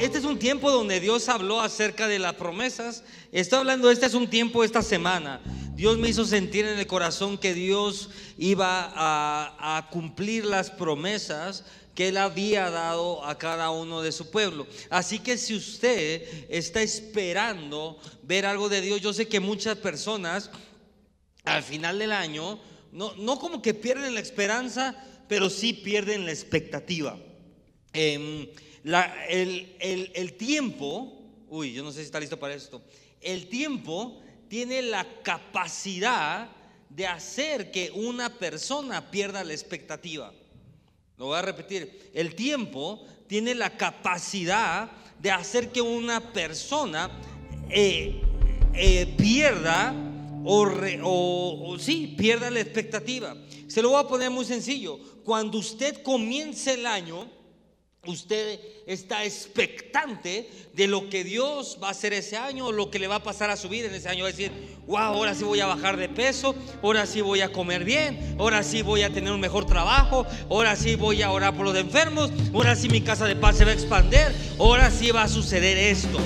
Este es un tiempo donde Dios habló acerca de las promesas. Estoy hablando, este es un tiempo esta semana. Dios me hizo sentir en el corazón que Dios iba a, a cumplir las promesas que Él había dado a cada uno de su pueblo. Así que si usted está esperando ver algo de Dios, yo sé que muchas personas al final del año, no, no como que pierden la esperanza, pero sí pierden la expectativa. Em, el, el- el tiempo, uy, yo no sé si está listo para esto, el tiempo tiene la capacidad de hacer que una persona pierda la expectativa. Lo voy a repetir. El tiempo tiene la capacidad de hacer que una persona eh, eh, pierda o, re- o- o sí, pierda la expectativa. Se lo voy a poner muy sencillo. Cuando usted comience el año, usted está expectante de lo que Dios va a hacer ese año, lo que le va a pasar a su vida en ese año. Va a decir, wow, ahora sí voy a bajar de peso, ahora sí voy a comer bien, ahora sí voy a tener un mejor trabajo, ahora sí voy a orar por los enfermos, ahora sí mi casa de paz se va a expandir, ahora sí va a suceder esto.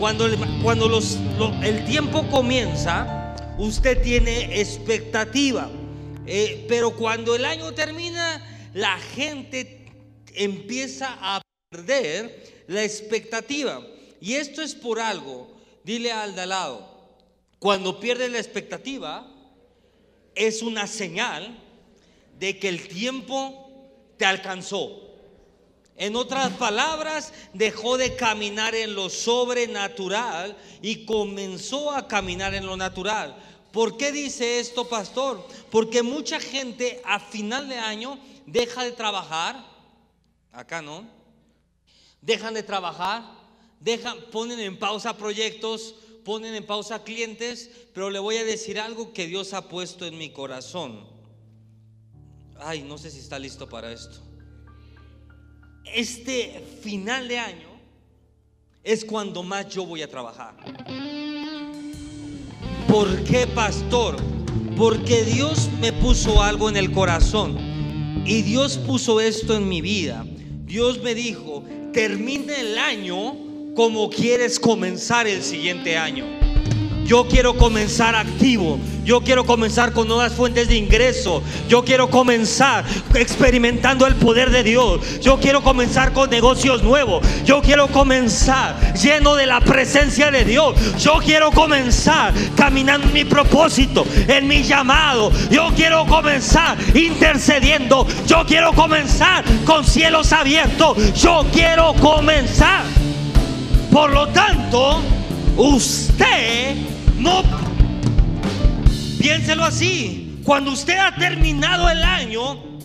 Cuando, cuando los- lo- el tiempo comienza, usted tiene expectativa. Eh, pero cuando el año termina, la gente empieza a perder la expectativa. Y esto es por algo. Dile al de lado, cuando pierdes la expectativa, es una señal de que el tiempo te alcanzó. En otras palabras, dejó de caminar en lo sobrenatural y comenzó a caminar en lo natural. ¿Por qué dice esto, pastor? Porque mucha gente a final de año deja de trabajar, acá no, dejan de trabajar, dejan, ponen en pausa proyectos, ponen en pausa clientes, pero le voy a decir algo que Dios ha puesto en mi corazón. Ay, no sé si está listo para esto este final de año es cuando más yo voy a trabajar. ¿Por qué, pastor? Porque Dios me puso algo en el corazón y Dios puso esto en mi vida. Dios me dijo, termina el año como quieres comenzar el siguiente año. Yo quiero comenzar activo. Yo quiero comenzar con nuevas fuentes de ingreso. Yo quiero comenzar experimentando el poder de Dios. Yo quiero comenzar con negocios nuevos. Yo quiero comenzar lleno de la presencia de Dios. Yo quiero comenzar caminando en mi propósito, en mi llamado. Yo quiero comenzar intercediendo. Yo quiero comenzar con cielos abiertos. Yo quiero comenzar. Por lo tanto, usted no piénselo así. Cuando usted ha terminado el año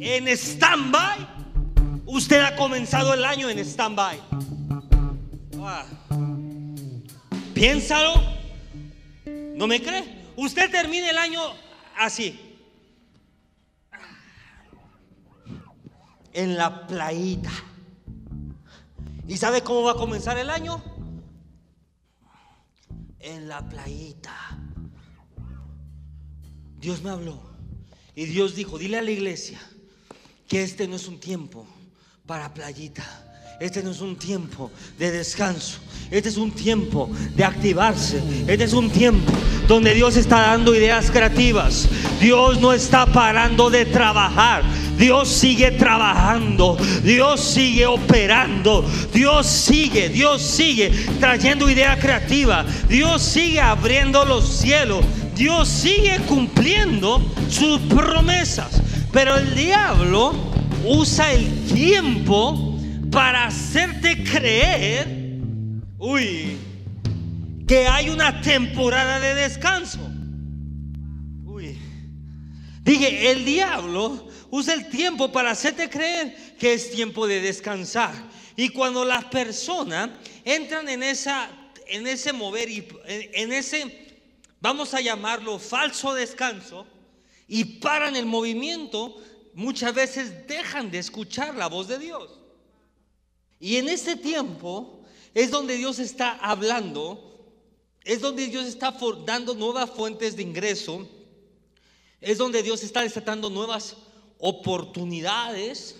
en stand-by, usted ha comenzado el año en stand-by. Ah. Piénsalo. ¿No me cree? Usted termina el año así. En la playita. ¿Y sabe cómo va a comenzar el año? En la playita. Dios me habló. Y Dios dijo, dile a la iglesia que este no es un tiempo para playita. Este no es un tiempo de descanso. Este es un tiempo de activarse. Este es un tiempo donde Dios está dando ideas creativas. Dios no está parando de trabajar. Dios sigue trabajando. Dios sigue operando. Dios sigue, Dios sigue trayendo idea creativa. Dios sigue abriendo los cielos. Dios sigue cumpliendo sus promesas. Pero el diablo usa el tiempo para hacerte creer, uy, que hay una temporada de descanso. Uy. Dije, el diablo usa el tiempo para hacerte creer que es tiempo de descansar. Y cuando las personas entran en esa en ese mover y en, ese vamos a llamarlo falso descanso y paran el movimiento, muchas veces dejan de escuchar la voz de Dios. Y en este tiempo es donde Dios está hablando, es donde Dios está dando nuevas fuentes de ingreso, es donde Dios está desatando nuevas oportunidades,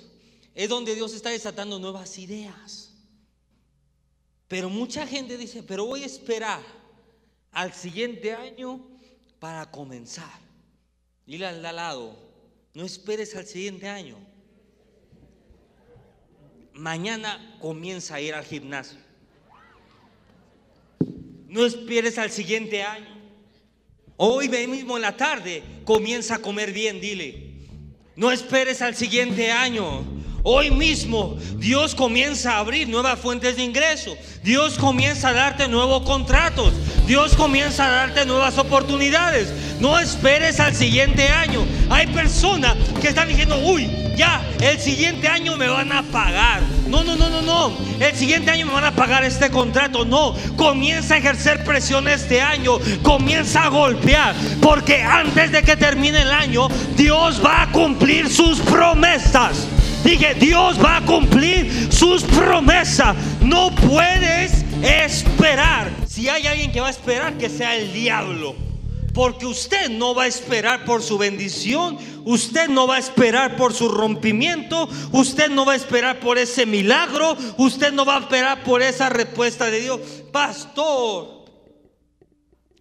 es donde Dios está desatando nuevas ideas. Pero mucha gente dice, pero voy a esperar al siguiente año para comenzar. Dile al lado, no esperes al siguiente año. Mañana comienza a ir al gimnasio. No esperes al siguiente año. Hoy mismo en la tarde comienza a comer bien, dile. No esperes al siguiente año. Hoy mismo Dios comienza a abrir nuevas fuentes de ingreso. Dios comienza a darte nuevos contratos. Dios comienza a darte nuevas oportunidades. No esperes al siguiente año. Hay personas que están diciendo, uy, ya, el siguiente año me van a pagar. No, no, no, no, no. El siguiente año me van a pagar este contrato. No, comienza a ejercer presión este año. Comienza a golpear. Porque antes de que termine el año, Dios va a cumplir sus promesas. Dije, Dios va a cumplir sus promesas. No puedes esperar. Si hay alguien que va a esperar, que sea el diablo. Porque usted no va a esperar por su bendición, usted no va a esperar por su rompimiento, usted no va a esperar por ese milagro, usted no va a esperar por esa respuesta de Dios. Pastor,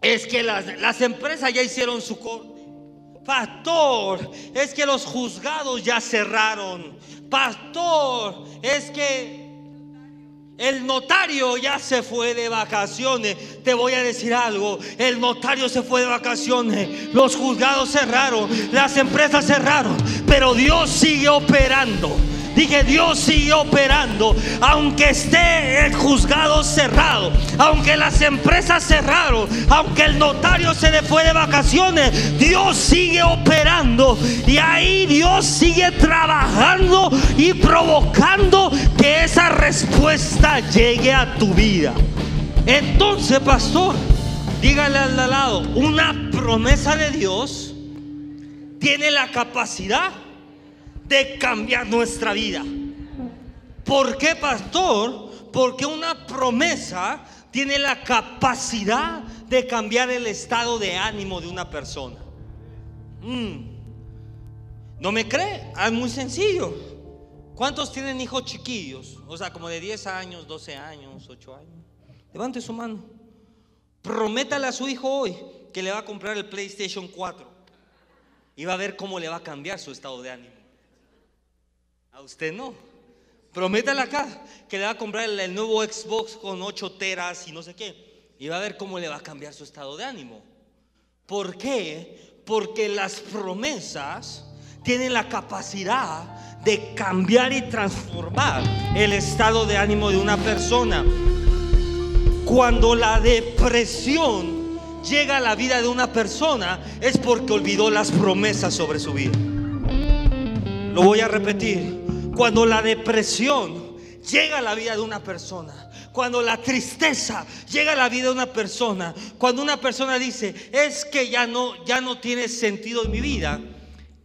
es que las, las empresas ya hicieron su corte. Pastor, es que los juzgados ya cerraron. Pastor, es que el notario ya se fue de vacaciones. Te voy a decir algo. El notario se fue de vacaciones. Los juzgados cerraron. Las empresas cerraron. Pero Dios sigue operando. Dije, Dios sigue operando, aunque esté el juzgado cerrado, aunque las empresas cerraron, aunque el notario se le fue de vacaciones, Dios sigue operando y ahí Dios sigue trabajando y provocando que esa respuesta llegue a tu vida. Entonces, pastor, dígale al lado, una promesa de Dios tiene la capacidad de cambiar nuestra vida. ¿Por qué, pastor? Porque una promesa tiene la capacidad de cambiar el estado de ánimo de una persona. Mm. ¿No me cree? Ah, es muy sencillo. ¿Cuántos tienen hijos chiquillos? O sea, como de 10 años, 12 años, 8 años. Levante su mano. Prométale a su hijo hoy que le va a comprar el PlayStation 4 y va a ver cómo le va a cambiar su estado de ánimo. A usted no. Prométale acá que le va a comprar el, nuevo Xbox con 8 teras y no sé qué. Y va a ver cómo le va a cambiar su estado de ánimo. ¿Por qué? Porque las promesas tienen la capacidad de cambiar y transformar el estado de ánimo de una persona. Cuando la depresión llega a la vida de una persona es porque olvidó las promesas sobre su vida. Lo voy a repetir. Cuando la depresión llega a la vida de una persona, cuando la tristeza llega a la vida de una persona, cuando una persona dice, es que ya no, ya no tiene sentido en mi vida,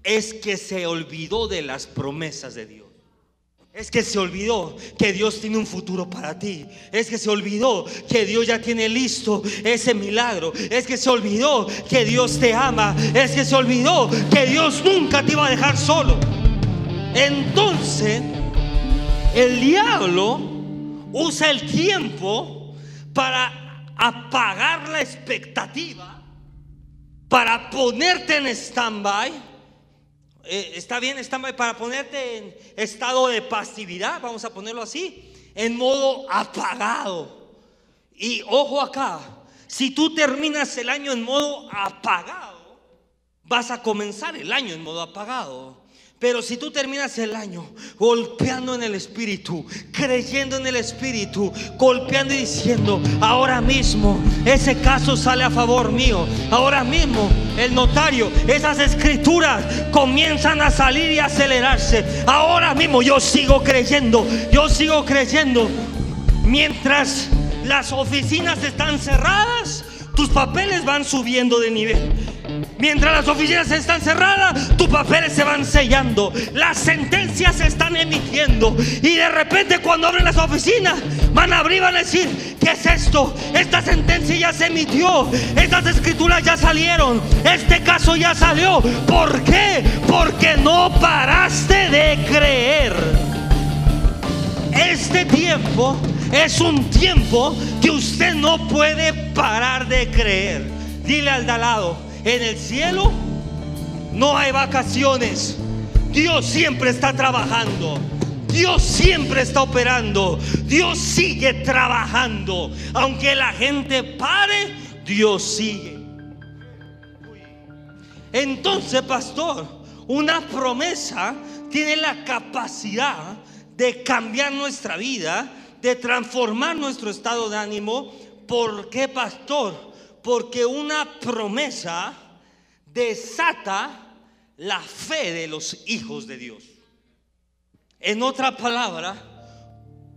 es que se olvidó de las promesas de Dios. Es que se olvidó que Dios tiene un futuro para ti. Es que se olvidó que Dios ya tiene listo ese milagro. Es que se olvidó que Dios te ama. Es que se olvidó que Dios nunca te iba a dejar solo. Entonces, el diablo usa el tiempo para apagar la expectativa, para ponerte en stand-by. Eh, está bien, stand-by, para ponerte en estado de pasividad, vamos a ponerlo así, en modo apagado. Y ojo acá, si tú terminas el año en modo apagado, vas a comenzar el año en modo apagado. Pero si tú terminas el año golpeando en el Espíritu, creyendo en el Espíritu, golpeando y diciendo, ahora mismo ese caso sale a favor mío, ahora mismo el notario, esas escrituras comienzan a salir y acelerarse, ahora mismo yo sigo creyendo, yo sigo creyendo, mientras las oficinas están cerradas, tus papeles van subiendo de nivel. Mientras las oficinas están cerradas, tus papeles se van sellando, las sentencias se están emitiendo y de repente cuando abren las oficinas van a abrir, van a decir, ¿qué es esto? Esta sentencia ya se emitió, estas escrituras ya salieron, este caso ya salió. ¿Por qué? Porque no paraste de creer. Este tiempo es un tiempo que usted no puede parar de creer. Dile al de lado, en el cielo no hay vacaciones. Dios siempre está trabajando. Dios siempre está operando. Dios sigue trabajando. Aunque la gente pare, Dios sigue. Entonces, pastor, una promesa tiene la capacidad de cambiar nuestra vida, de transformar nuestro estado de ánimo. ¿Por qué, pastor? Porque una promesa desata la fe de los hijos de Dios. En otra palabra,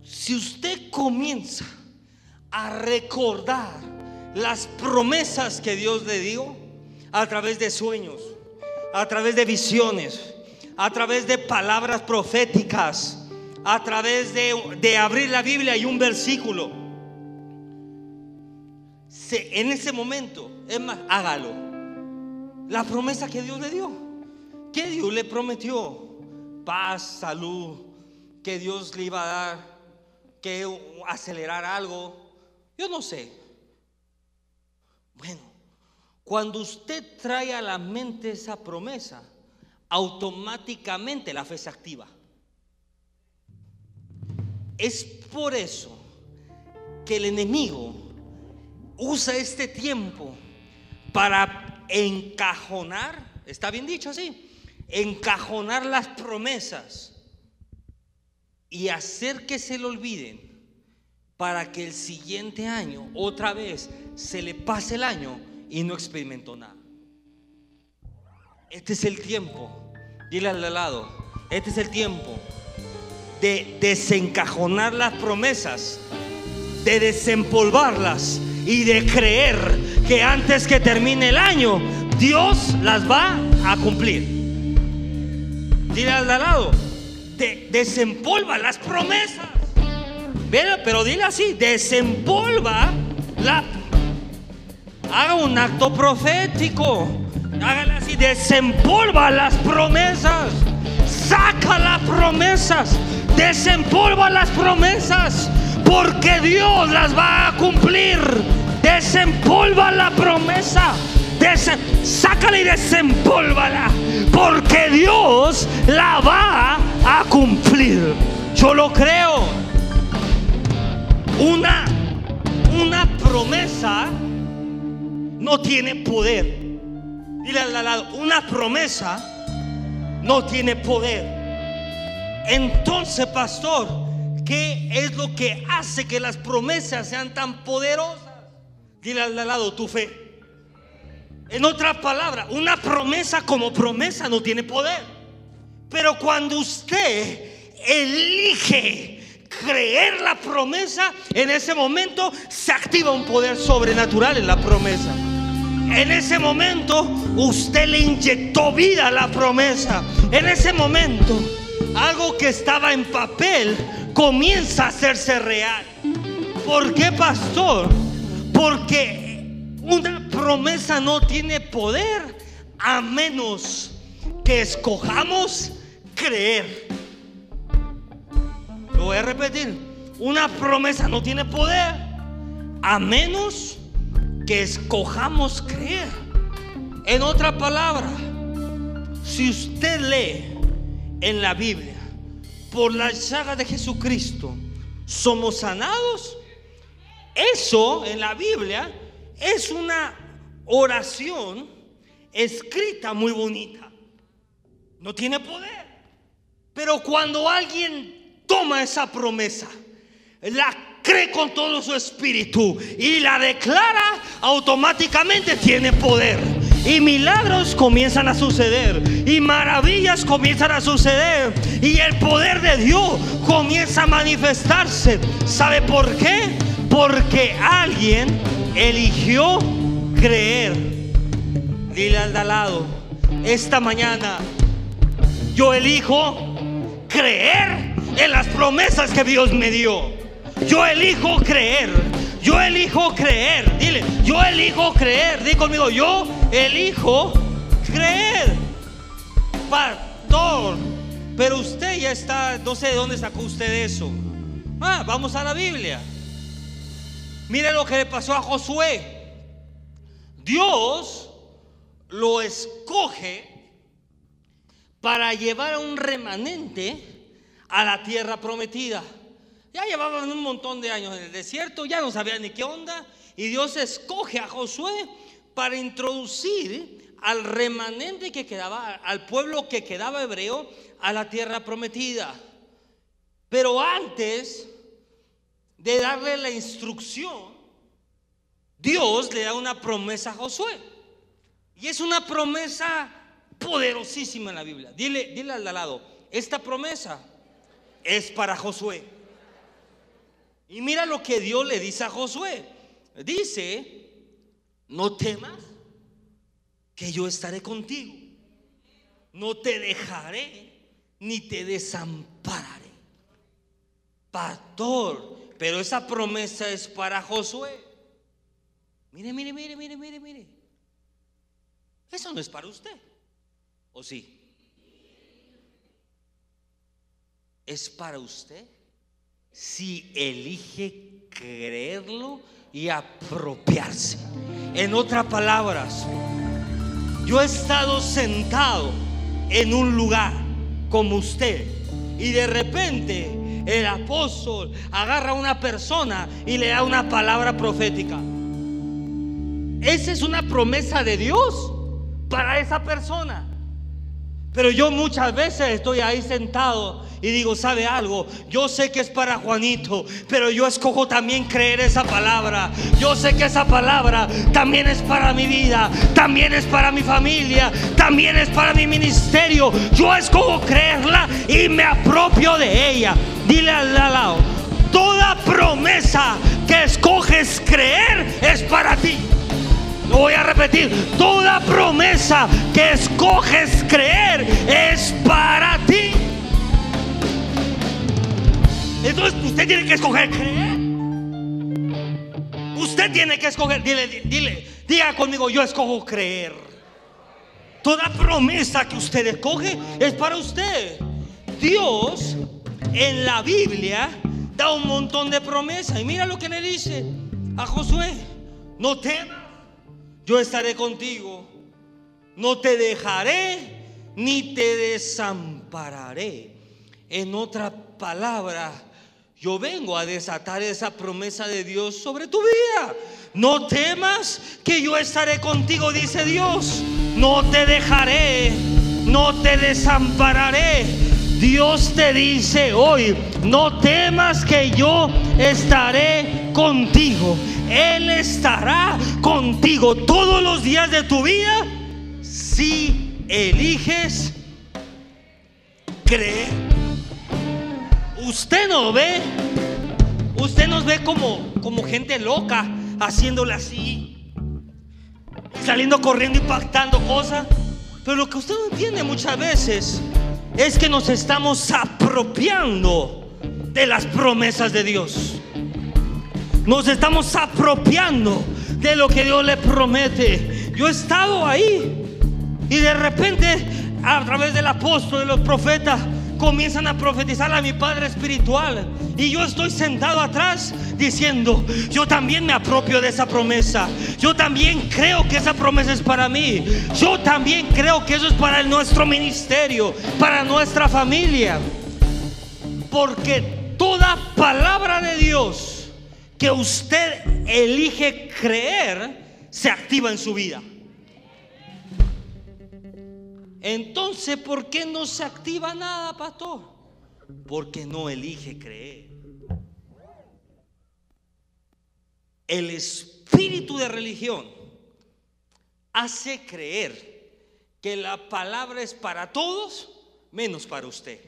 si usted comienza a recordar las promesas que Dios le dio a través de sueños, a través de visiones, a través de palabras proféticas, a través de, de abrir la Biblia y un versículo, en ese momento, es más, hágalo. La promesa que Dios le dio. Que Dios le prometió? Paz, salud, que Dios le iba a dar, que acelerar algo. Yo no sé. Bueno, cuando usted trae a la mente esa promesa, automáticamente la fe se activa. Es por eso que el enemigo usa este tiempo para encajonar, está bien dicho así, encajonar las promesas y hacer que se le olviden para que el siguiente año otra vez se le pase el año y no experimentó nada. Este es el tiempo, dile al lado, este es el tiempo de desencajonar las promesas, de desempolvarlas y de creer que antes que termine el año, Dios las va a cumplir. Dile al lado, te desempolva las promesas. Pero dile así, desempolva la... Haga un acto profético. Hágale así, desempolva las promesas. Saca las promesas. Desempolva las promesas porque Dios las va a cumplir. Desempolva la promesa. sácala y desempólvala. Porque Dios la va a cumplir. Yo lo creo. Una, una promesa no tiene poder. Dile al lado, una promesa no tiene poder. Entonces, pastor, ¿Qué es lo que hace que las promesas sean tan poderosas? Dile al lado tu fe. En otras palabras, una promesa como promesa no tiene poder. Pero cuando usted elige creer la promesa, en ese momento se activa un poder sobrenatural en la promesa. En ese momento usted le inyectó vida a la promesa. En ese momento algo que estaba en papel comienza a hacerse real. ¿Por qué, pastor? Porque una promesa no tiene poder a menos que escojamos creer. Lo voy a repetir. Una promesa no tiene poder a menos que escojamos creer. En otra palabra, si usted lee en la Biblia por la llaga de Jesucristo somos sanados. Eso en la Biblia es una oración escrita muy bonita. No tiene poder. Pero cuando alguien toma esa promesa, la cree con todo su espíritu y la declara, automáticamente tiene poder. Y milagros comienzan a suceder. Y maravillas comienzan a suceder. Y el poder de Dios comienza a manifestarse. ¿Sabe por qué? Porque alguien eligió creer. Dile al de lado, esta mañana yo elijo creer en las promesas que Dios me dio. Yo elijo creer. Yo elijo creer. Dile, yo elijo creer. Dile conmigo, yo elijo creer. Pastor, pero usted ya está, no sé de dónde sacó usted eso. Ah, vamos a la Biblia. Mire lo que le pasó a Josué. Dios lo escoge para llevar a un remanente a la tierra prometida. Ya llevaban un montón de años en el desierto, ya no sabían ni qué onda, y Dios escoge a Josué para introducir al remanente que quedaba, al pueblo que quedaba hebreo, a la tierra prometida. Pero antes de darle la instrucción, Dios le da una promesa a Josué. Y es una promesa poderosísima en la Biblia. Dile, al lado, esta promesa es para Josué. Y mira lo que Dios le dice a Josué. Dice, no temas que yo estaré contigo. No te dejaré ni te desampararé. Pastor, pero esa promesa es para Josué. Mire, mire, mire, mire, mire, mire. Eso no es para usted. ¿O sí? Es para usted si elige creerlo y apropiarse. En otras palabras, yo he estado sentado en un lugar como usted y de repente el apóstol agarra a una persona y le da una palabra profética. Esa es una promesa de Dios para esa persona. Pero yo muchas veces estoy ahí sentado y digo, ¿sabe algo? Yo sé que es para Juanito, pero yo escojo también creer esa palabra. Yo sé que esa palabra también es para mi vida, también es para mi familia, también es para mi ministerio. Yo escojo creerla y me apropio de ella. Dile al lado, toda promesa que escoges creer es para ti. Lo voy a repetir. Toda promesa que escoges creer es para ti. Entonces usted tiene que escoger creer. Usted tiene que escoger. Dile, dile, diga conmigo, yo escojo creer. Toda promesa que usted escoge es para usted. Dios en la Biblia da un montón de promesas. Y mira lo que le dice a Josué. No temas yo estaré contigo, no te dejaré ni te desampararé. En otra palabra, yo vengo a desatar esa promesa de Dios sobre tu vida. No temas que yo estaré contigo, dice Dios. No te dejaré, no te desampararé. Dios te dice hoy, no temas que yo estaré contigo. Él estará contigo todos los días de tu vida si eliges creer. Usted no ve, usted nos ve como, como gente loca haciéndole así, saliendo corriendo y pactando cosas. Pero lo que usted no entiende muchas veces es que nos estamos apropiando de las promesas de Dios. Nos estamos apropiando de lo que Dios le promete. Yo he estado ahí y de repente a través del apóstol, de los profetas, comienzan a profetizar a mi Padre Espiritual. Y yo estoy sentado atrás diciendo, yo también me apropio de esa promesa. Yo también creo que esa promesa es para mí. Yo también creo que eso es para nuestro ministerio, para nuestra familia. Porque toda palabra de Dios que usted elige creer se activa en su vida. Entonces, ¿por qué no se activa nada, pastor? Porque no elige creer. El espíritu de religión hace creer que la palabra es para todos menos para usted.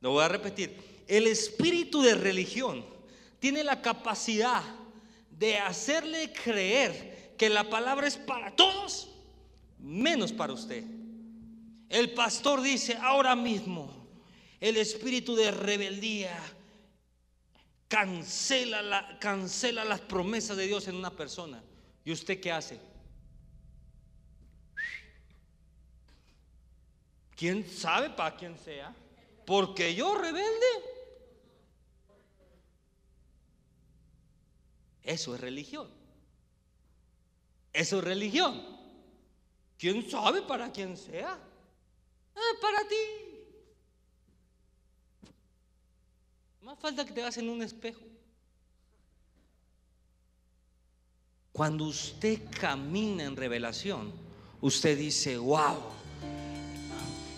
Lo voy a repetir el espíritu de religión tiene la capacidad de hacerle creer que la palabra es para todos, menos para usted. El pastor dice, ahora mismo, el espíritu de rebeldía cancela, la, cancela las promesas de Dios en una persona. ¿Y usted qué hace? ¿Quién sabe para quién sea? Porque yo rebelde. Eso es religión. Eso es religión. ¿Quién sabe para quién sea? Ah, para ti. Más falta que te hagas en un espejo. Cuando usted camina en revelación, usted dice, wow,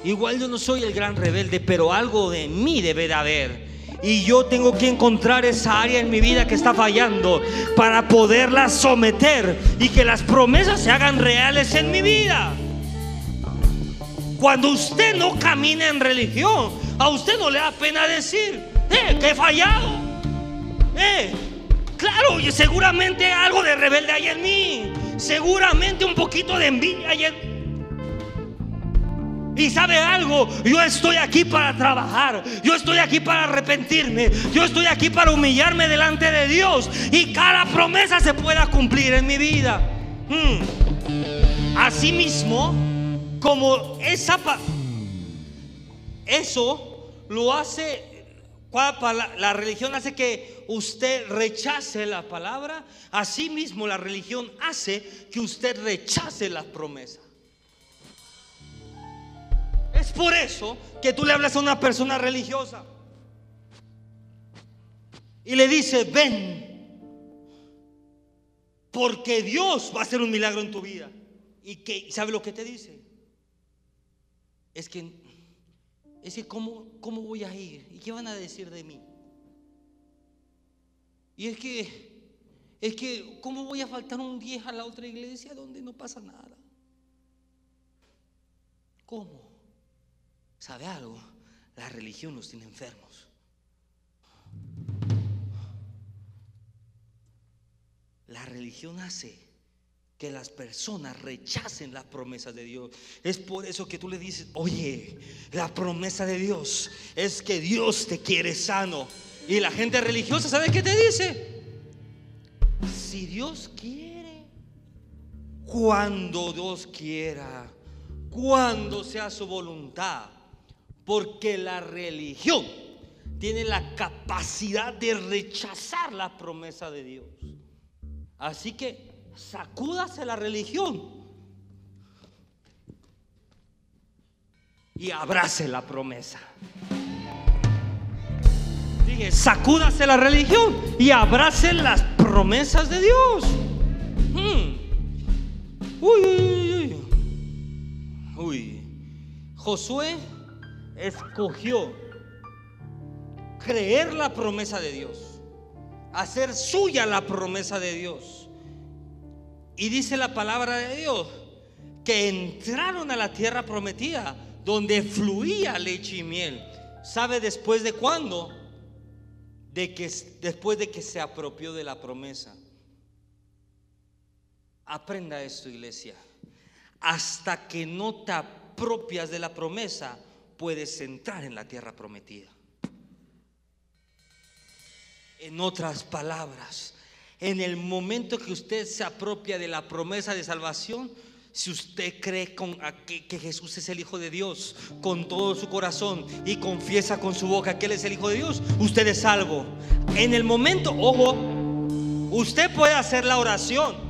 igual yo no soy el gran rebelde, pero algo de mí debe de haber. Y yo tengo que encontrar esa área en mi vida que está fallando para poderla someter y que las promesas se hagan reales en mi vida. Cuando usted no camina en religión, a usted no le da pena decir, eh, que he fallado. Eh, claro, y seguramente algo de rebelde hay en mí. Seguramente un poquito de envidia hay en mí. Y sabe algo, yo estoy aquí para trabajar, yo estoy aquí para arrepentirme, yo estoy aquí para humillarme delante de Dios y cada promesa se pueda cumplir en mi vida. Hmm. Asimismo, como esa eso lo hace la religión hace que usted rechace la palabra, asimismo la religión hace que usted rechace la promesa. Por eso que tú le hablas a una persona religiosa y le dice, ven, porque Dios va a hacer un milagro en tu vida. ¿Y que sabe lo que te dice? Es que es que ¿cómo, ¿cómo voy a ir? ¿Y qué van a decir de mí? Y es que, es que, ¿cómo voy a faltar un día a la otra iglesia donde no pasa nada? ¿Cómo? ¿Sabe algo? La religión nos tiene enfermos. La religión hace que las personas rechacen las promesas de Dios. Es por eso que tú le dices, oye, la promesa de Dios es que Dios te quiere sano. Y la gente religiosa, ¿sabe qué te dice? Si Dios quiere, cuando Dios quiera, cuando sea su voluntad, porque la religión tiene la capacidad de rechazar la promesa de Dios. Así que sacúdase la religión y abrace la promesa. Dije, sacúdase la religión y abrace las promesas de Dios. Hmm. Uy, uy, uy, uy. Josué escogió creer la promesa de Dios, hacer suya la promesa de Dios y dice la palabra de Dios que entraron a la tierra prometida donde fluía leche y miel. ¿Sabe después de cuándo? De que después de que se apropió de la promesa. Aprenda esto, iglesia. Hasta que no te apropias de la promesa, puedes entrar en la tierra prometida. En otras palabras, en el momento que usted se apropia de la promesa de salvación, si usted cree que, Jesús es el Hijo de Dios con todo su corazón y confiesa con su boca que Él es el Hijo de Dios, usted es salvo. En el momento, ojo, usted puede hacer la oración.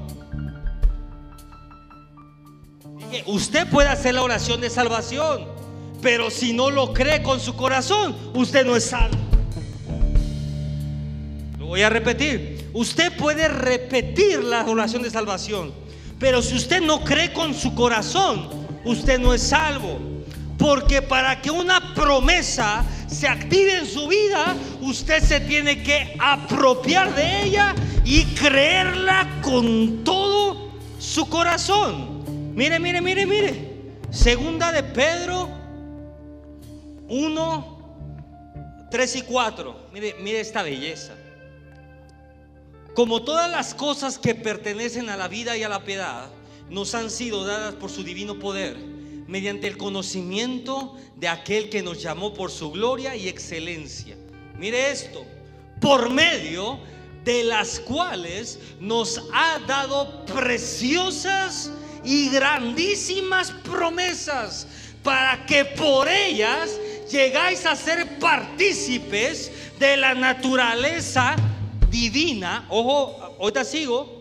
Usted puede hacer la oración de salvación, pero si no lo cree con su corazón, usted no es salvo. Lo voy a repetir. Usted puede repetir la oración de salvación, pero si usted no cree con su corazón, usted no es salvo. Porque para que una promesa se active en su vida, usted se tiene que apropiar de ella y creerla con todo su corazón. Mire, mire, mire, mire. Segunda de Pedro 1, 3 y 4. Mire, mire esta belleza como todas las cosas que pertenecen a la vida y a la piedad, nos han sido dadas por su divino poder, mediante el conocimiento de aquel que nos llamó por su gloria y excelencia. Mire esto, por medio de las cuales nos ha dado preciosas y grandísimas promesas, para que por ellas llegáis a ser partícipes de la naturaleza divina. Ojo, ahorita sigo.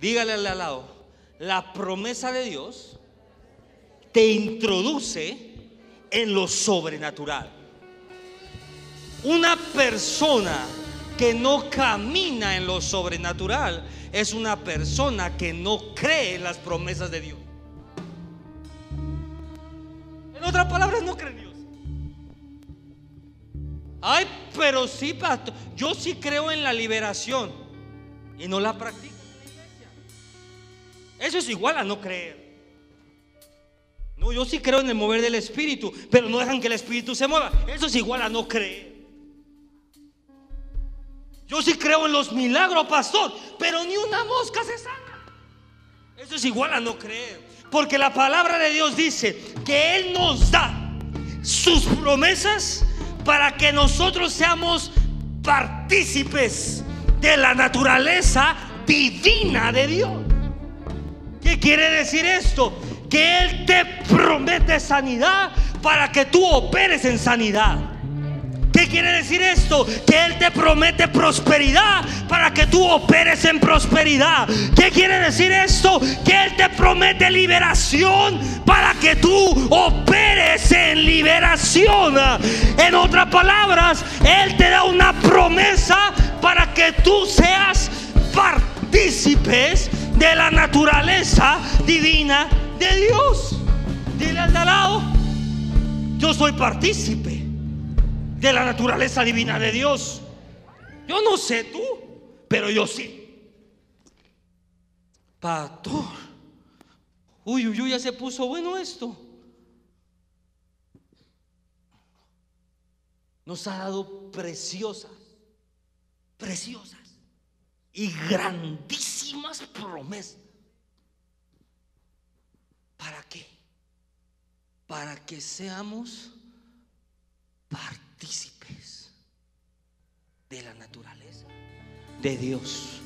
Dígale al lado, la promesa de Dios te introduce en lo sobrenatural. Una persona que no camina en lo sobrenatural es una persona que no cree en las promesas de Dios. En otras palabras, no cree en Dios. Ay, pero sí, pastor, yo sí creo en la liberación y no la practico en la iglesia. Eso es igual a no creer. No, yo sí creo en el mover del espíritu, pero no dejan que el espíritu se mueva. Eso es igual a no creer. Yo sí creo en los milagros, pastor, pero ni una mosca se sana. Eso es igual a no creer. Porque la palabra de Dios dice que Él nos da sus promesas para que nosotros seamos partícipes de la naturaleza divina de Dios. ¿Qué quiere decir esto? Que Él te promete sanidad para que tú operes en sanidad. ¿Qué quiere decir esto? Que Él te promete prosperidad para que tú operes en prosperidad. ¿Qué quiere decir esto? Que Él te promete liberación para que tú operes en liberación. En otras palabras, Él te da una promesa para que tú seas partícipes de la naturaleza divina de Dios. Dile al lado, yo soy partícipe de la naturaleza divina de Dios. Yo no sé tú, pero yo sí. Pastor, uy, uy, uy, ya se puso bueno esto. Nos ha dado preciosas, preciosas y grandísimas promesas. ¿Para qué? Para que seamos parte partícipes de la naturaleza de Dios.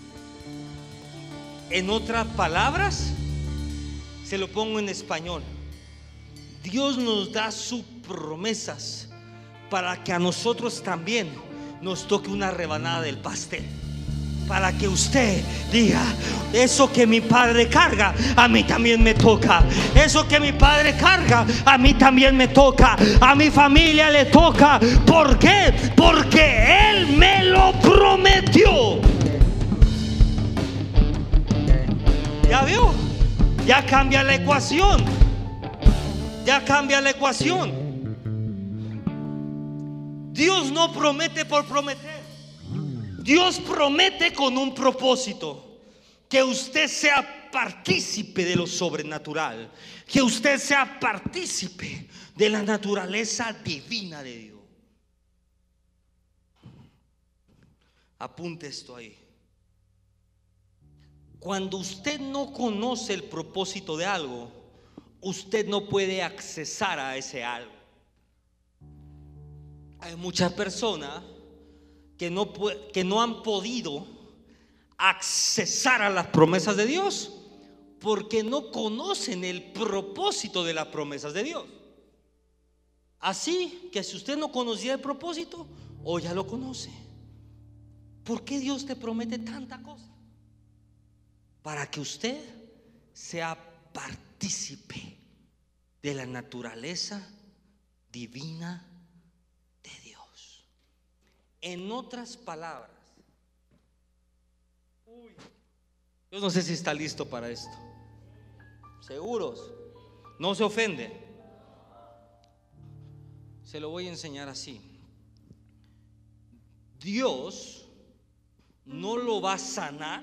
En otras palabras, se lo pongo en español. Dios nos da sus promesas para que a nosotros también nos toque una rebanada del pastel para que usted diga, eso que mi padre carga, a mí también me toca. Eso que mi padre carga, a mí también me toca. A mi familia le toca. ¿Por qué? Porque Él me lo prometió. ¿Ya vio? Ya cambia la ecuación. Ya cambia la ecuación. Dios no promete por prometer. Dios promete con un propósito, que usted sea partícipe de lo sobrenatural, que usted sea partícipe de la naturaleza divina de Dios. Apunte esto ahí. Cuando usted no conoce el propósito de algo, usted no puede accesar a ese algo. Hay muchas personas que no, que no han podido accesar a las promesas de Dios porque no conocen el propósito de las promesas de Dios. Así que si usted no conocía el propósito, hoy ya lo conoce. ¿Por qué Dios te promete tanta cosa? Para que usted sea partícipe de la naturaleza divina en otras palabras, yo no sé si está listo para esto. ¿Seguros? No se ofende. Se lo voy a enseñar así. Dios no lo va a sanar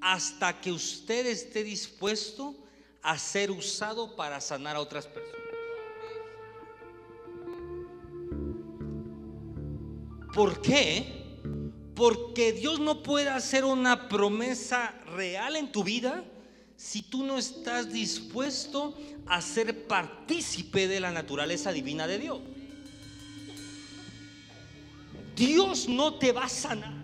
hasta que usted esté dispuesto a ser usado para sanar a otras personas. ¿Por qué? Porque Dios no puede hacer una promesa real en tu vida si tú no estás dispuesto a ser partícipe de la naturaleza divina de Dios. Dios no te va a sanar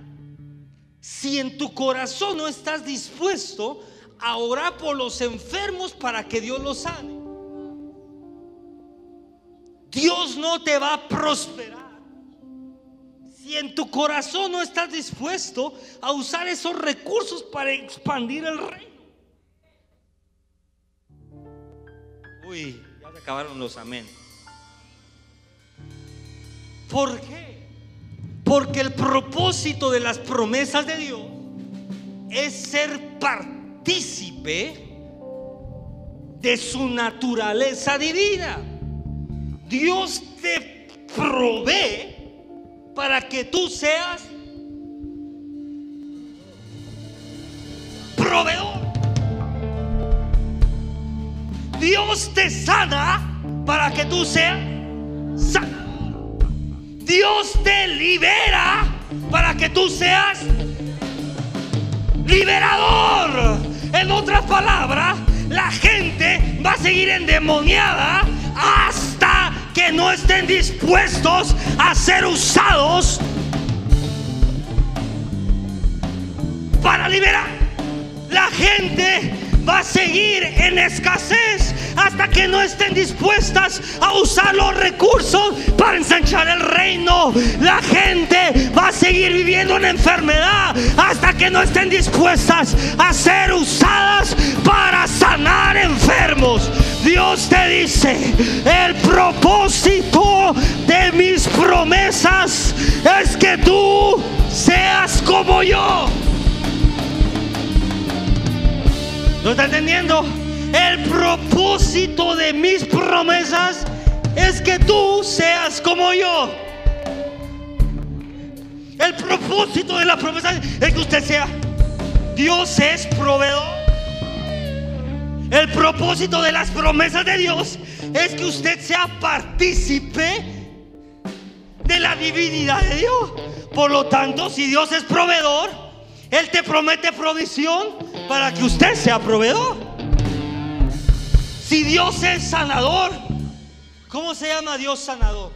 si en tu corazón no estás dispuesto a orar por los enfermos para que Dios los sane. Dios no te va a prosperar si en tu corazón no estás dispuesto a usar esos recursos para expandir el reino. Uy, ya se acabaron los amén. ¿Por qué? Porque el propósito de las promesas de Dios es ser partícipe de su naturaleza divina. Dios te provee para que tú seas proveedor. Dios te sana para que tú seas sanador. Dios te libera para que tú seas liberador. En otras palabras, la gente va a seguir endemoniada hasta que no estén dispuestos a ser usados para liberar. La gente va a seguir en escasez hasta que no estén dispuestas a usar los recursos para ensanchar el reino. La gente va a seguir viviendo en enfermedad hasta que no estén dispuestas a ser usadas para sanar enfermos. Dios te dice, el propósito de mis promesas es que tú seas como yo. ¿No está entendiendo? El propósito de mis promesas es que tú seas como yo. El propósito de la promesa es que usted sea. Dios es proveedor. El propósito de las promesas de Dios es que usted sea partícipe de la divinidad de Dios. Por lo tanto, si Dios es proveedor, Él te promete provisión para que usted sea proveedor. Si Dios es sanador, ¿cómo se llama Dios sanador?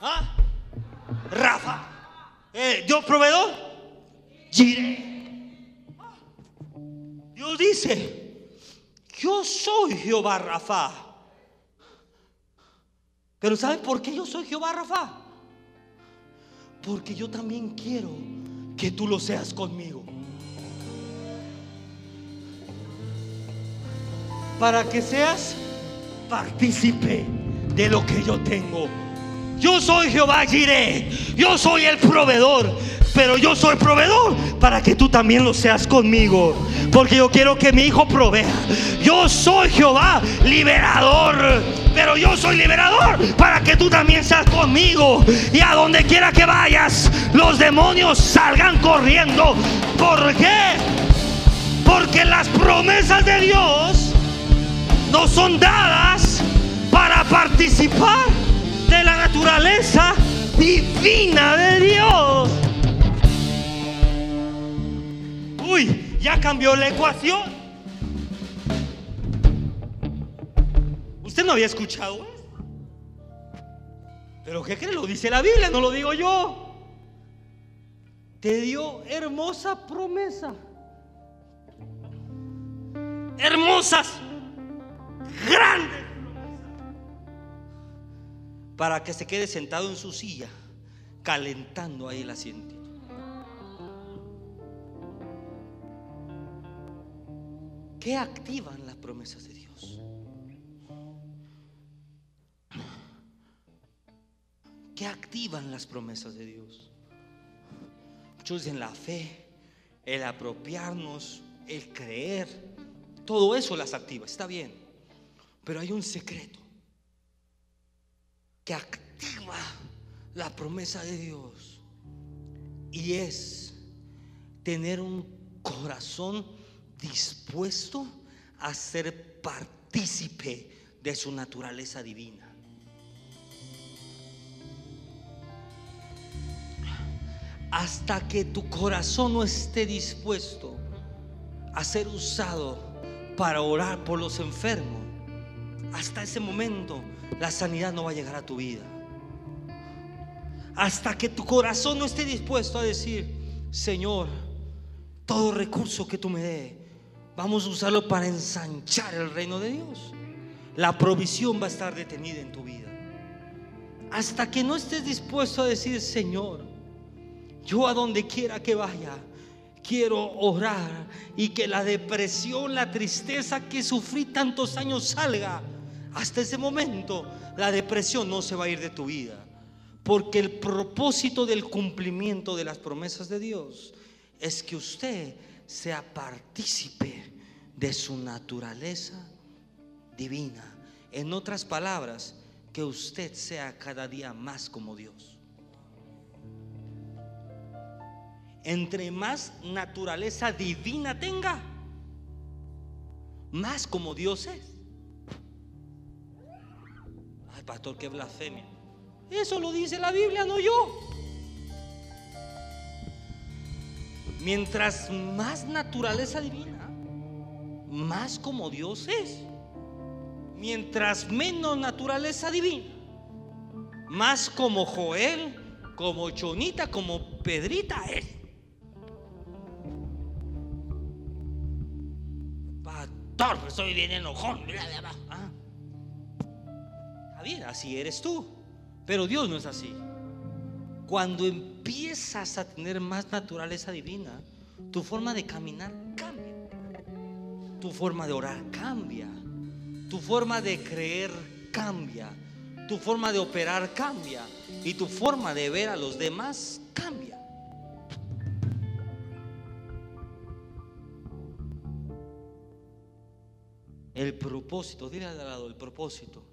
¿Ah? Rafa. Eh, ¿Dios proveedor? Gire. Dios dice, yo soy Jehová Rafa. Pero ¿saben por qué yo soy Jehová Rafa? Porque yo también quiero que tú lo seas conmigo. para que seas partícipe de lo que yo tengo. Yo soy Jehová Jireh, yo soy el proveedor, pero yo soy proveedor para que tú también lo seas conmigo. Porque yo quiero que mi hijo provea. Yo soy Jehová liberador, pero yo soy liberador para que tú también seas conmigo. Y a donde quiera que vayas, los demonios salgan corriendo. ¿Por qué? Porque las promesas de Dios no son dadas para participar de la naturaleza divina de Dios. Uy, ya cambió la ecuación. ¿Usted no había escuchado eso? ¿Pero qué cree? Lo dice la Biblia, no lo digo yo. Te dio hermosa promesa. Hermosas grande para que se quede sentado en su silla, calentando ahí el asiento. ¿Qué activan las promesas de Dios? ¿Qué activan las promesas de Dios? Muchos dicen la fe, el apropiarnos, el creer, todo eso las activa, está bien. Pero hay un secreto que activa la promesa de Dios y es tener un corazón dispuesto a ser partícipe de su naturaleza divina. hasta que tu corazón no esté dispuesto a ser usado para orar por los enfermos, hasta ese momento la sanidad no va a llegar a tu vida. Hasta que tu corazón no esté dispuesto a decir, Señor, todo recurso que tú me des, vamos a usarlo para ensanchar el reino de Dios. La provisión va a estar detenida en tu vida. Hasta que no estés dispuesto a decir, Señor, yo a donde quiera que vaya, quiero orar y que la depresión, la tristeza que sufrí tantos años salga. Hasta ese momento, la depresión no se va a ir de tu vida. Porque el propósito del cumplimiento de las promesas de Dios es que usted sea partícipe de su naturaleza divina. En otras palabras, que usted sea cada día más como Dios. Entre más naturaleza divina tenga, más como Dios es. Pastor, qué blasfemia. Eso lo dice la Biblia, no yo. Mientras más naturaleza divina, más como Dios es. Mientras menos naturaleza divina, más como Joel, como Chonita, como Pedrita es. Pastor, soy bien enojón. Ah. Bien, así eres tú. Pero Dios no es así. Cuando empiezas a tener más naturaleza divina, tu forma de caminar cambia. Tu forma de orar cambia. Tu forma de creer cambia. Tu forma de operar cambia. Y tu forma de ver a los demás cambia. El propósito, dile al lado, el propósito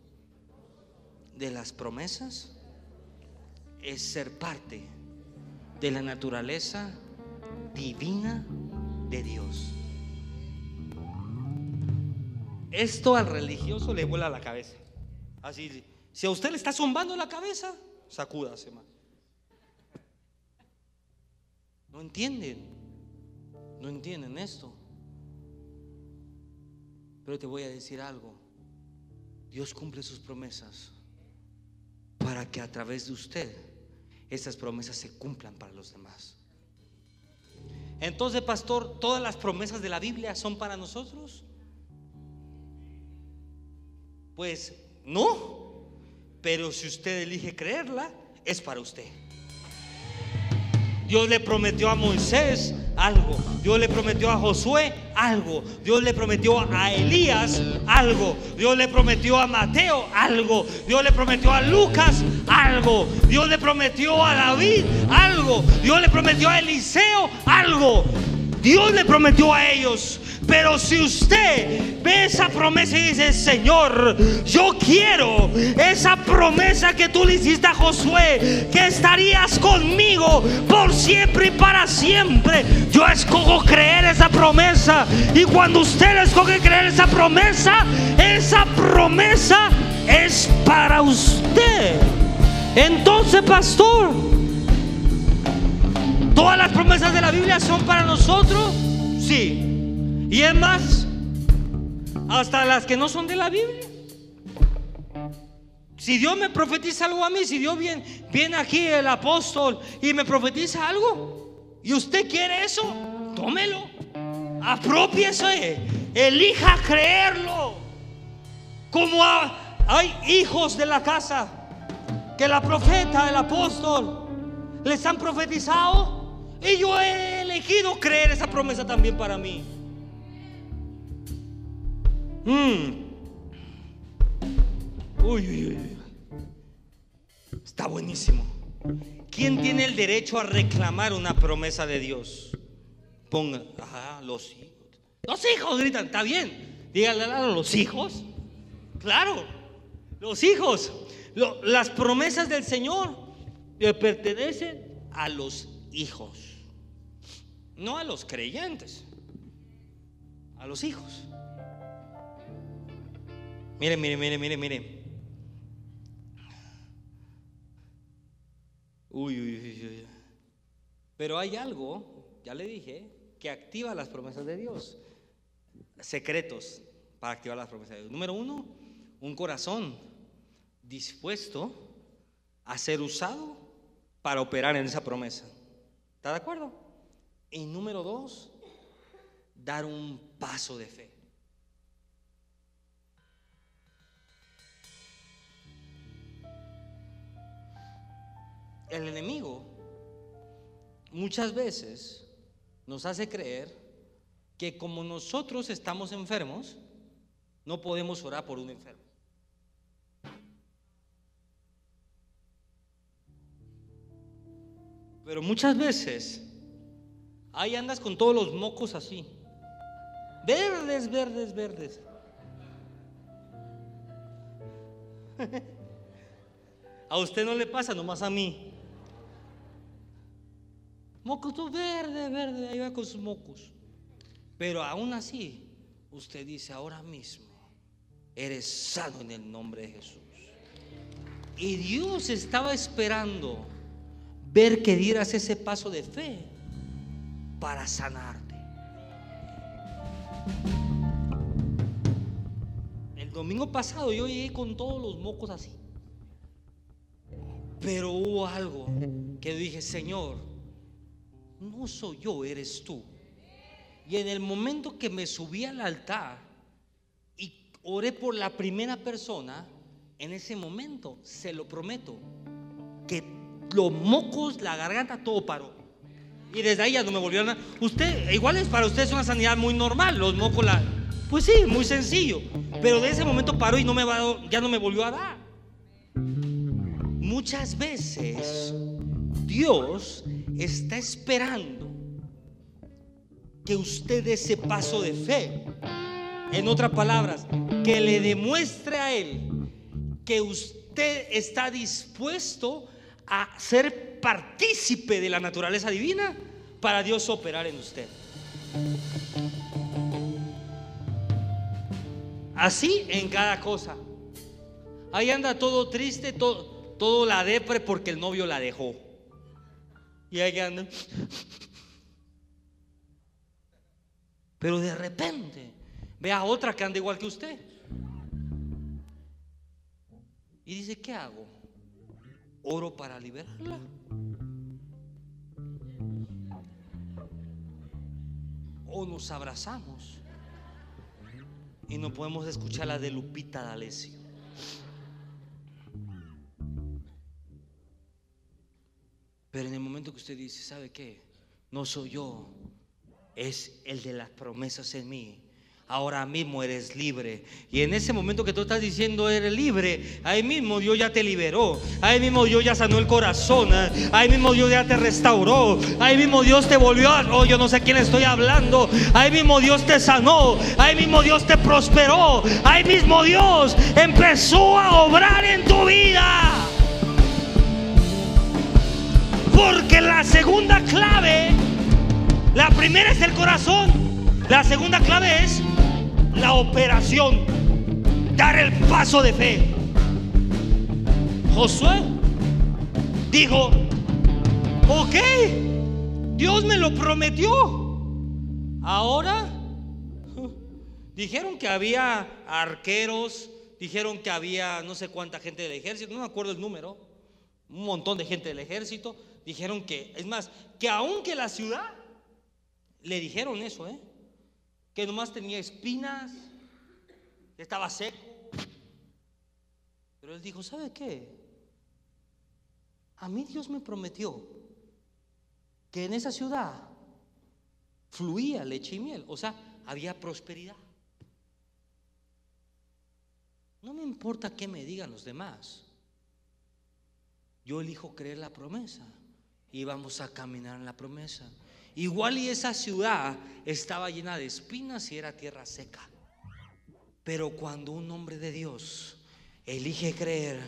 de las promesas es ser parte de la naturaleza divina de Dios. Esto al religioso le vuela la cabeza. Así, si a usted le está zumbando la cabeza, sacúdase más. No entienden, no entienden esto. Pero te voy a decir algo. Dios cumple sus promesas para que a través de usted estas promesas se cumplan para los demás. Entonces, pastor, ¿todas las promesas de la Biblia son para nosotros? Pues no, pero si usted elige creerla, es para usted. Dios le prometió a Moisés algo. Dios le prometió a Josué algo. Dios le prometió a Elías algo. Dios le prometió a Mateo algo. Dios le prometió a Lucas algo. Dios le prometió a David algo. Dios le prometió a Eliseo algo. Dios le prometió a ellos. Pero si usted ve esa promesa y dice, Señor, yo quiero esa promesa que tú le hiciste a Josué, que estarías conmigo por siempre y para siempre. Yo escojo creer esa promesa. Y cuando usted escoge creer esa promesa, esa promesa es para usted. Entonces, pastor, ¿todas las promesas de la Biblia son para nosotros? Sí. Y es más, hasta las que no son de la Biblia. Si Dios me profetiza algo a mí, si Dios viene, viene aquí el apóstol y me profetiza algo, y usted quiere eso, tómelo, apropiese, elija creerlo. Como hay hijos de la casa que la profeta, el apóstol, les han profetizado, y yo he elegido creer esa promesa también para mí. Mm. Uy. Está buenísimo. ¿Quién tiene el derecho a reclamar una promesa de Dios? Ponga, ajá, los hijos. Los hijos gritan, está bien. Díganle a los hijos. Claro, los hijos. las promesas del Señor le pertenecen a los hijos, no a los creyentes, a los hijos. Mire, mire, mire, mire, mire. Uy, uy, uy, uy. Pero hay algo, ya le dije, que activa las promesas de Dios. Secretos para activar las promesas de Dios. Número uno, un corazón dispuesto a ser usado para operar en esa promesa. ¿Está de acuerdo? Y número dos, dar un paso de fe. El enemigo muchas veces nos hace creer que como nosotros estamos enfermos, no podemos orar por un enfermo. Pero muchas veces ahí andas con todos los mocos así. Verdes, verdes, verdes. A usted no le pasa, nomás a mí. Mocos, tú verde, verde, ahí va con sus mocos. Pero aún así, usted dice ahora mismo, eres sano en el nombre de Jesús. Y Dios estaba esperando ver que dieras ese paso de fe para sanarte. El domingo pasado yo llegué con todos los mocos así. Pero hubo algo que dije, Señor, no soy yo, eres tú. Y en el momento que me subí al altar y oré por la primera persona, en ese momento, se lo prometo, que los mocos, la garganta, todo paró. Y desde ahí ya no me volvió a Usted, igual es para usted es una sanidad muy normal, los mocos, la, pues sí, muy sencillo. Pero de ese momento paró y no me va, ya no me volvió a dar. Muchas veces Dios está esperando que usted dé ese paso de fe. En otras palabras, que le demuestre a Él que usted está dispuesto a ser partícipe de la naturaleza divina para Dios operar en usted. Así en cada cosa. Ahí anda todo triste, todo, todo la depre porque el novio la dejó. Y ahí anda. Pero de repente ve a otra que anda igual que usted. Y dice, ¿qué hago? oro para liberarla. O nos abrazamos y no podemos escuchar la de Lupita D'Alessio. Pero en el momento que usted dice, ¿sabe qué? No soy yo, es el de las promesas en mí. Ahora mismo eres libre. Y en ese momento que tú estás diciendo eres libre, ahí mismo Dios ya te liberó, ahí mismo Dios ya sanó el corazón, ahí mismo Dios ya te restauró, ahí mismo Dios te volvió a, oh, yo no sé quién estoy hablando, ahí mismo Dios te sanó, ahí mismo Dios te prosperó, ahí mismo Dios empezó a obrar en tu vida. Porque la segunda clave, la primera es el corazón, la segunda clave es la operación, dar el paso de fe. Josué dijo, ok, Dios me lo prometió. Ahora dijeron que había arqueros, dijeron que había no sé cuánta gente del ejército, no me acuerdo el número, un montón de gente del ejército. Dijeron que, es más, que aunque la ciudad, le dijeron eso, ¿eh? que nomás tenía espinas, que estaba seco. Pero él dijo, ¿sabe qué? A mí Dios me prometió que en esa ciudad fluía leche y miel, o sea, había prosperidad. No me importa qué me digan los demás. Yo elijo creer la promesa y vamos a caminar en la promesa. Igual y esa ciudad estaba llena de espinas y era tierra seca. Pero cuando un hombre de Dios elige creer,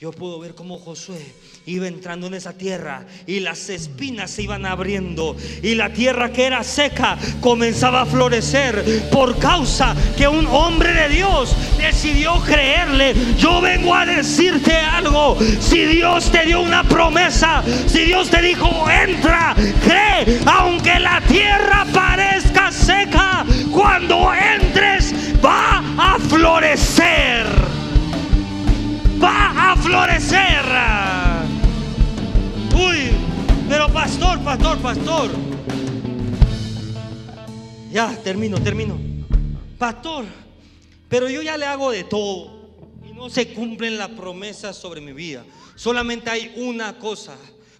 yo puedo ver cómo Josué iba entrando en esa tierra y las espinas se iban abriendo y la tierra que era seca comenzaba a florecer por causa que un hombre de Dios decidió creerle. Yo vengo a decirte algo. Si Dios te dio una promesa, si Dios te dijo, entra, cree, aunque la tierra parezca seca, cuando entres va a florecer. Va a florecer. Uy, pero pastor, pastor, pastor. Ya, termino, termino. Pastor, pero yo ya le hago de todo y no se cumplen las promesas sobre mi vida. Solamente hay una cosa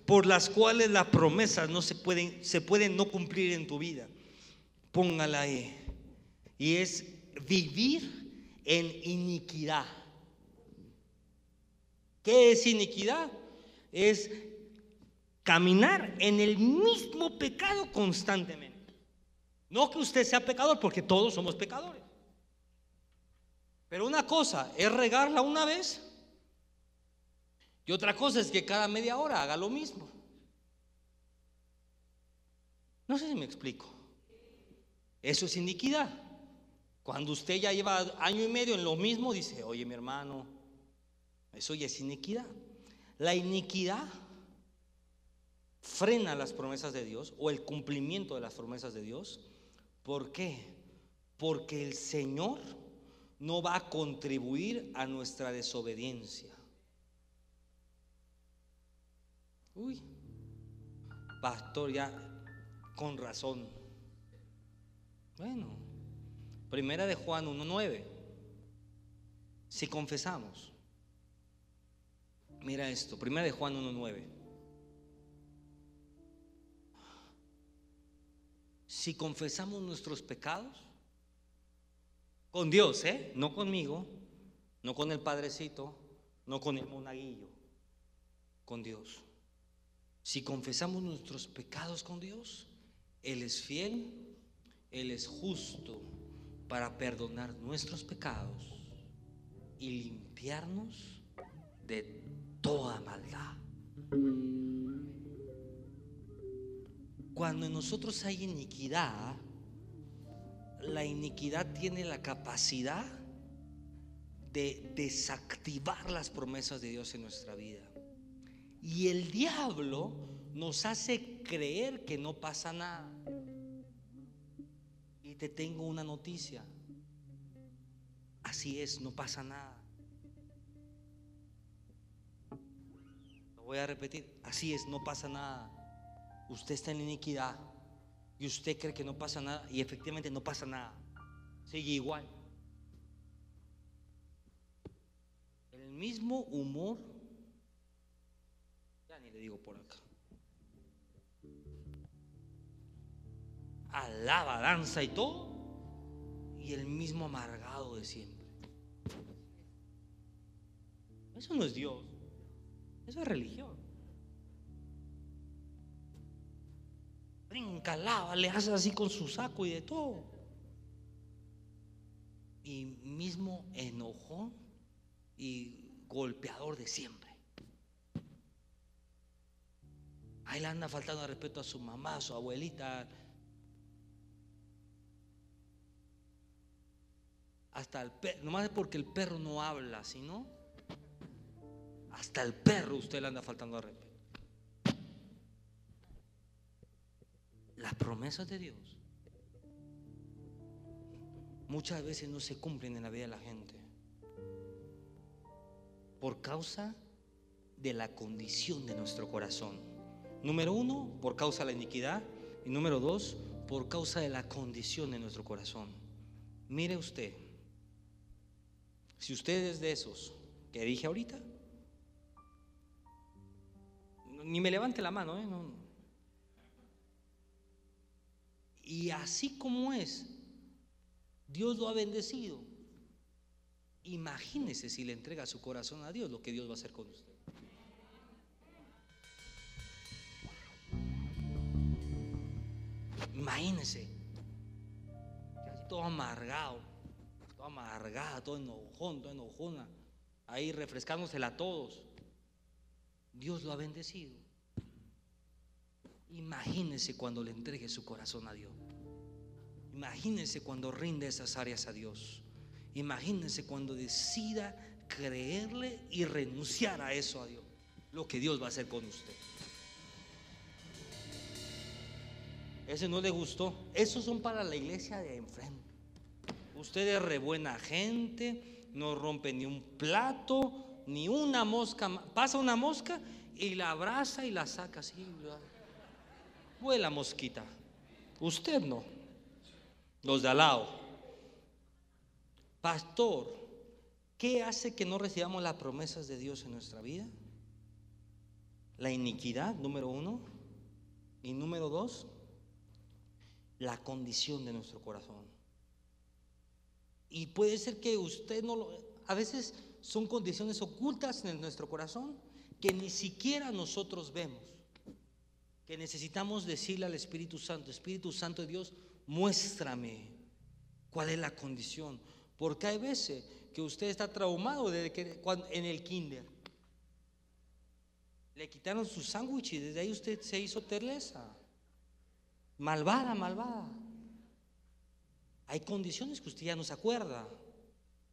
por las cuales las promesas no se pueden, se pueden no cumplir en tu vida. Póngala ahí. Y es vivir en iniquidad. ¿Qué es iniquidad? Es caminar en el mismo pecado constantemente. No que usted sea pecador, porque todos somos pecadores. Pero una cosa es regarla una vez y otra cosa es que cada media hora haga lo mismo. No sé si me explico. Eso es iniquidad. Cuando usted ya lleva año y medio en lo mismo, dice, oye mi hermano, eso ya es iniquidad. La iniquidad frena las promesas de Dios o el cumplimiento de las promesas de Dios. ¿Por qué? Porque el Señor no va a contribuir a nuestra desobediencia. Uy, pastor, ya con razón. Bueno, primera de Juan 1.9. Si confesamos, mira esto, primera de Juan 1.9. Si confesamos nuestros pecados, con Dios, ¿eh? No conmigo, no con el Padrecito, no con el monaguillo, con Dios. Si confesamos nuestros pecados con Dios, Él es fiel, Él es justo para perdonar nuestros pecados y limpiarnos de toda maldad. Cuando en nosotros hay iniquidad, la iniquidad tiene la capacidad de desactivar las promesas de Dios en nuestra vida. Y el diablo nos hace creer que no pasa nada. Y te tengo una noticia. Así es, no pasa nada. Voy a repetir. Así es, no pasa nada. Usted está en iniquidad y usted cree que no pasa nada y efectivamente no pasa nada. Sigue igual. El mismo humor, ya ni le digo por acá. Alaba, danza y todo, y el mismo amargado de siempre. Eso no es Dios, eso es religión. brinca, lava, le hace así con su saco y de todo. Y mismo enojón y golpeador de siempre. Ahí le anda faltando respeto a su mamá, a su abuelita. Hasta el perro, nomás es porque el perro no habla, sino hasta el perro usted le anda faltando respeto. las promesas de Dios muchas veces no se cumplen en la vida de la gente por causa de la condición de nuestro corazón. Número uno, por causa de la iniquidad. Y número dos, por causa de la condición de nuestro corazón. Mire usted, si usted es de esos que dije ahorita, ni me levante la mano, ¿eh? no, y así como es, Dios lo ha bendecido. Imagínese si le entrega su corazón a Dios, lo que Dios va a hacer con usted. Imagínese, todo amargado, todo amargado, todo enojón, todo enojona, ahí refrescándosela a todos. Dios lo ha bendecido. Imagínese cuando le entregue su corazón a Dios. Imagínese cuando rinde esas áreas a Dios. Imagínense cuando decida creerle y renunciar a eso a Dios, lo que Dios va a hacer con usted. Ese no le gustó. Esos son para la iglesia de enfrente. Usted es re buena gente, no rompe ni un plato, ni una mosca. Pasa una mosca y la abraza y la saca así. Vuela mosquita. Usted no. Los de al lado. Pastor, ¿qué hace que no recibamos las promesas de Dios en nuestra vida? La iniquidad, número uno. Y número dos, la condición de nuestro corazón. Y puede ser que usted no lo... A veces son condiciones ocultas en nuestro corazón que ni siquiera nosotros vemos. Que necesitamos decirle al Espíritu Santo, Espíritu Santo de Dios, muéstrame cuál es la condición. Porque hay veces que usted está traumado desde que en el kinder. Le quitaron su sándwich y desde ahí usted se hizo terleza. Malvada, malvada. Hay condiciones que usted ya no se acuerda.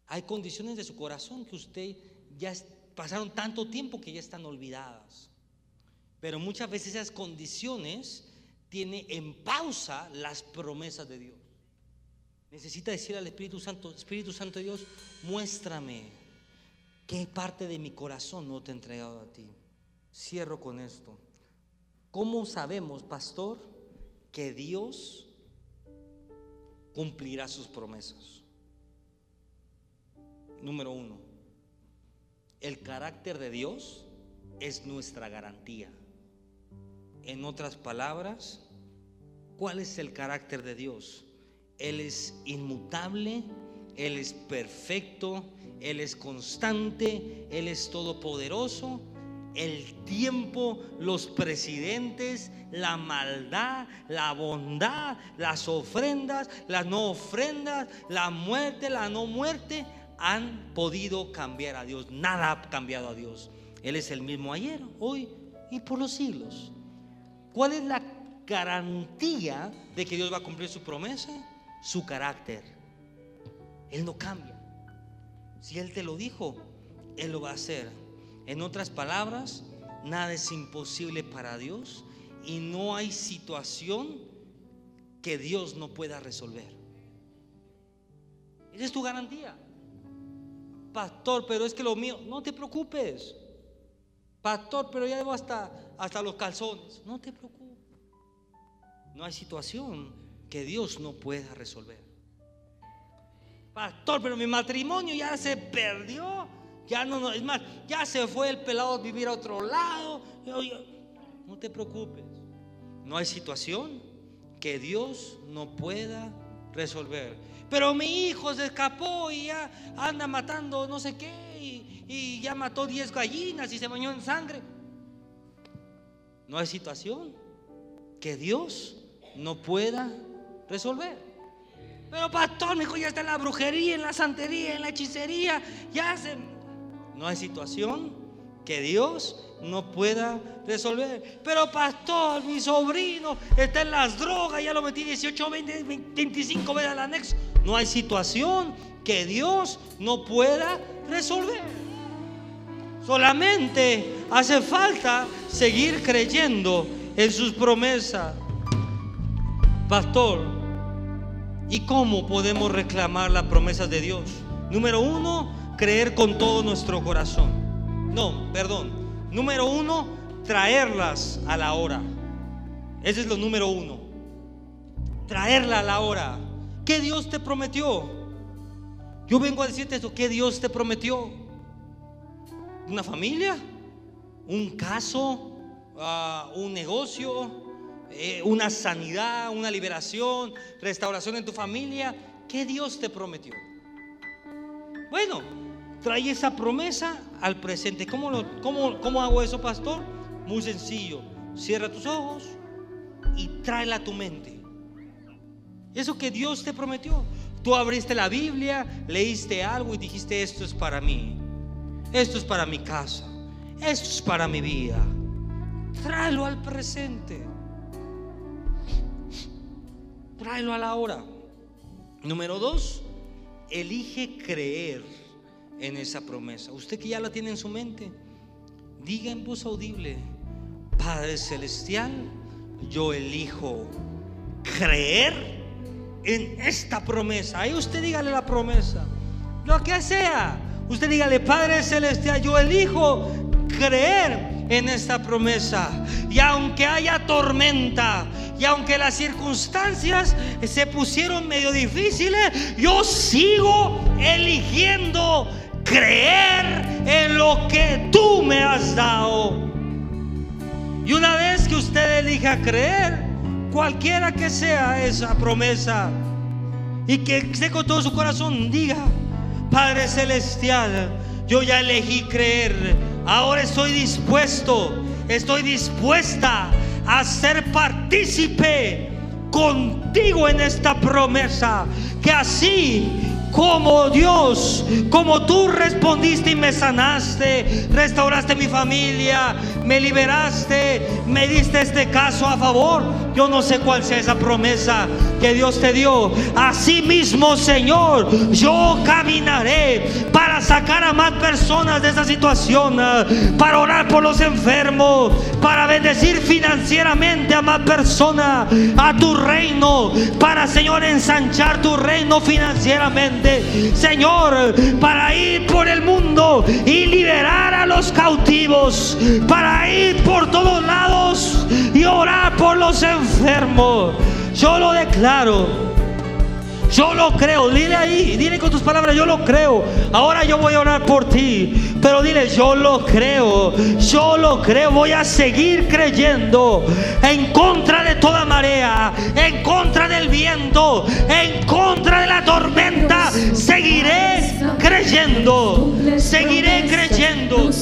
Hay condiciones de su corazón que usted ya pasaron tanto tiempo que ya están olvidadas. Pero muchas veces esas condiciones tienen en pausa las promesas de Dios. Necesita decir al Espíritu Santo, Espíritu Santo de Dios, muéstrame qué parte de mi corazón no te he entregado a ti. Cierro con esto. ¿Cómo sabemos, pastor, que Dios cumplirá sus promesas? Número uno, el carácter de Dios es nuestra garantía. En otras palabras, ¿cuál es el carácter de Dios? Él es inmutable, Él es perfecto, Él es constante, Él es todopoderoso. El tiempo, los presidentes, la maldad, la bondad, las ofrendas, las no ofrendas, la muerte, la no muerte, han podido cambiar a Dios. Nada ha cambiado a Dios. Él es el mismo ayer, hoy y por los siglos. ¿Cuál es la garantía de que Dios va a cumplir su promesa? su carácter. Él no cambia. Si Él te lo dijo, Él lo va a hacer. En otras palabras, nada es imposible para Dios y no hay situación que Dios no pueda resolver. Esa es tu garantía. Pastor, pero es que lo mío, no te preocupes. Pastor, pero ya llevo hasta, hasta los calzones. No te preocupes. No hay situación que Dios no pueda resolver. Pastor, pero mi matrimonio ya se perdió. Ya no, es más, ya se fue el pelado a vivir a otro lado. No te preocupes. No hay situación que Dios no pueda resolver. Pero mi hijo se escapó y ya anda matando no sé qué y, ya mató 10 gallinas y se bañó en sangre. No hay situación que Dios no pueda resolver. Pero pastor, mi hijo ya está en la brujería, en la santería, en la hechicería. Ya se... No hay situación que Dios no pueda resolver. Pero pastor, mi sobrino está en las drogas, ya lo metí 18, 20, 25 veces al anexo. No hay situación que Dios no pueda resolver. Solamente hace falta seguir creyendo en sus promesas. Pastor, ¿y cómo podemos reclamar las promesas de Dios? Número uno, creer con todo nuestro corazón. No, perdón. Número uno, traerlas a la hora. Ese es lo número uno. Traerla a la hora. ¿Qué Dios te prometió? Yo vengo a decirte eso. ¿Qué Dios te prometió? ¿Una familia? ¿Un caso? Ah, ¿Un negocio? Eh, una sanidad, una liberación, restauración en tu familia. ¿Qué Dios te prometió? Bueno, trae esa promesa al presente. ¿Cómo, cómo, cómo hago eso, pastor? Muy sencillo. Cierra tus ojos y tráela a tu mente. Eso que Dios te prometió. Tú abriste la Biblia, leíste algo y dijiste, esto es para mí. Esto es para mi casa. Esto es para mi vida. Tráelo al presente tráelo a la hora. Número dos, elige creer en esa promesa. Usted que ya la tiene en su mente, diga en voz audible, Padre Celestial, yo elijo creer en esta promesa. Ahí usted dígale la promesa. Lo que sea. Usted dígale, Padre Celestial, yo elijo creer en esta promesa. Y aunque haya tormenta, y aunque las circunstancias se pusieron medio difíciles, yo sigo eligiendo creer en lo que tú me has dado. Y una vez que usted elija creer, cualquiera que sea esa promesa, y que esté con todo su corazón, diga, Padre Celestial, yo ya elegí creer, ahora estoy dispuesto, estoy dispuesta a ser partícipe contigo en esta promesa, que así como Dios, como tú respondiste y me sanaste, restauraste mi familia, me liberaste, me diste este caso a favor. Yo no sé cuál sea esa promesa que Dios te dio. Así mismo, Señor, yo caminaré para sacar a más personas de esa situación, para orar por los enfermos, para bendecir financieramente a más personas, a tu reino, para, Señor, ensanchar tu reino financieramente. Señor, para ir por el mundo y liberar a los cautivos, para ir por todos lados y orar por los enfermos. Yo lo declaro. Yo lo creo, dile ahí, dile con tus palabras, yo lo creo. Ahora yo voy a orar por ti, pero dile, yo lo creo, yo lo creo, voy a seguir creyendo en contra de toda marea, en contra del viento, en contra de la tormenta. Seguiré creyendo, seguiré creyendo.